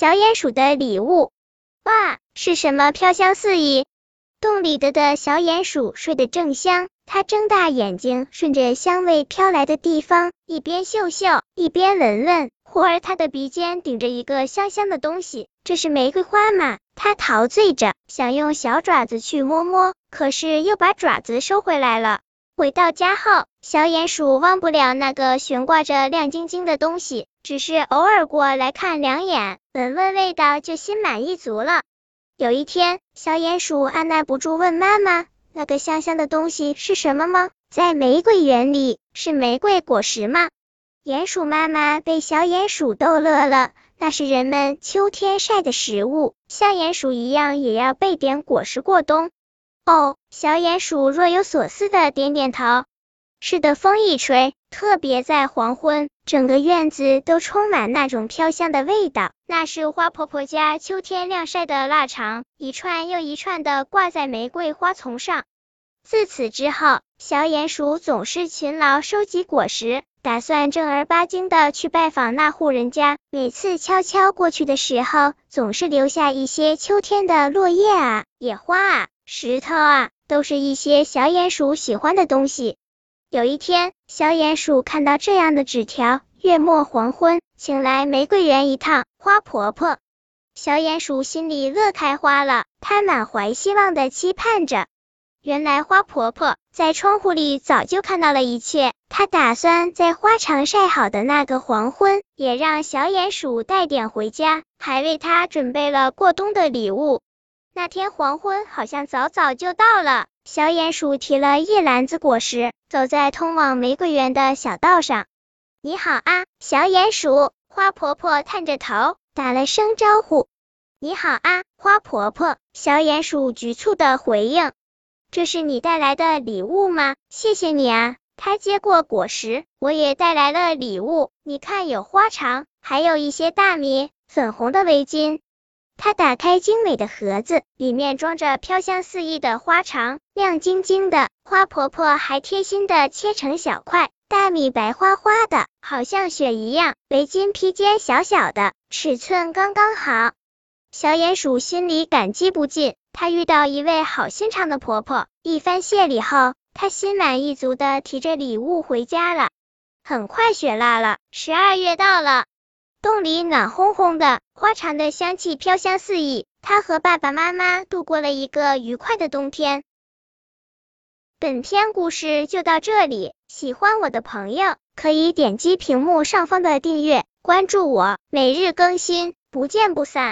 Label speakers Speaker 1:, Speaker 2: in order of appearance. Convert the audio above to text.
Speaker 1: 小鼹鼠的礼物。哇，是什么飘香四溢？洞里的的小鼹鼠睡得正香，它睁大眼睛，顺着香味飘来的地方，一边嗅嗅，一边闻闻。忽而，它的鼻尖顶着一个香香的东西，这是玫瑰花吗？它陶醉着，想用小爪子去摸摸，可是又把爪子收回来了。回到家后，小鼹鼠忘不了那个悬挂着亮晶晶的东西，只是偶尔过来看两眼，闻闻味道，就心满意足了。有一天，小鼹鼠按耐不住问妈妈：“那个香香的东西是什么吗？在玫瑰园里是玫瑰果实吗？”鼹鼠妈妈被小鼹鼠逗乐了。那是人们秋天晒的食物，像鼹鼠一样也要备点果实过冬。哦，小鼹鼠若有所思的点点头。是的，风一吹，特别在黄昏。整个院子都充满那种飘香的味道，那是花婆婆家秋天晾晒的腊肠，一串又一串的挂在玫瑰花丛上。自此之后，小鼹鼠总是勤劳收集果实，打算正儿八经的去拜访那户人家。每次悄悄过去的时候，总是留下一些秋天的落叶啊、野花啊、石头啊，都是一些小鼹鼠喜欢的东西。有一天，小鼹鼠看到这样的纸条：月末黄昏，请来玫瑰园一趟，花婆婆。小鼹鼠心里乐开花了，它满怀希望的期盼着。原来花婆婆在窗户里早就看到了一切，她打算在花场晒好的那个黄昏，也让小鼹鼠带点回家，还为它准备了过冬的礼物。那天黄昏好像早早就到了。小鼹鼠提了一篮子果实，走在通往玫瑰园的小道上。你好啊，小鼹鼠！花婆婆探着头打了声招呼。你好啊，花婆婆！小鼹鼠局促的回应。这是你带来的礼物吗？谢谢你啊。他接过果实，我也带来了礼物。你看，有花肠，还有一些大米，粉红的围巾。他打开精美的盒子，里面装着飘香四溢的花肠，亮晶晶的。花婆婆还贴心的切成小块，大米白花花的，好像雪一样。围巾披肩小小的，尺寸刚刚好。小鼹鼠心里感激不尽，他遇到一位好心肠的婆婆。一番谢礼后，他心满意足的提着礼物回家了。很快雪落了，十二月到了。洞里暖烘烘的，花茶的香气飘香四溢。他和爸爸妈妈度过了一个愉快的冬天。本篇故事就到这里，喜欢我的朋友可以点击屏幕上方的订阅，关注我，每日更新，不见不散。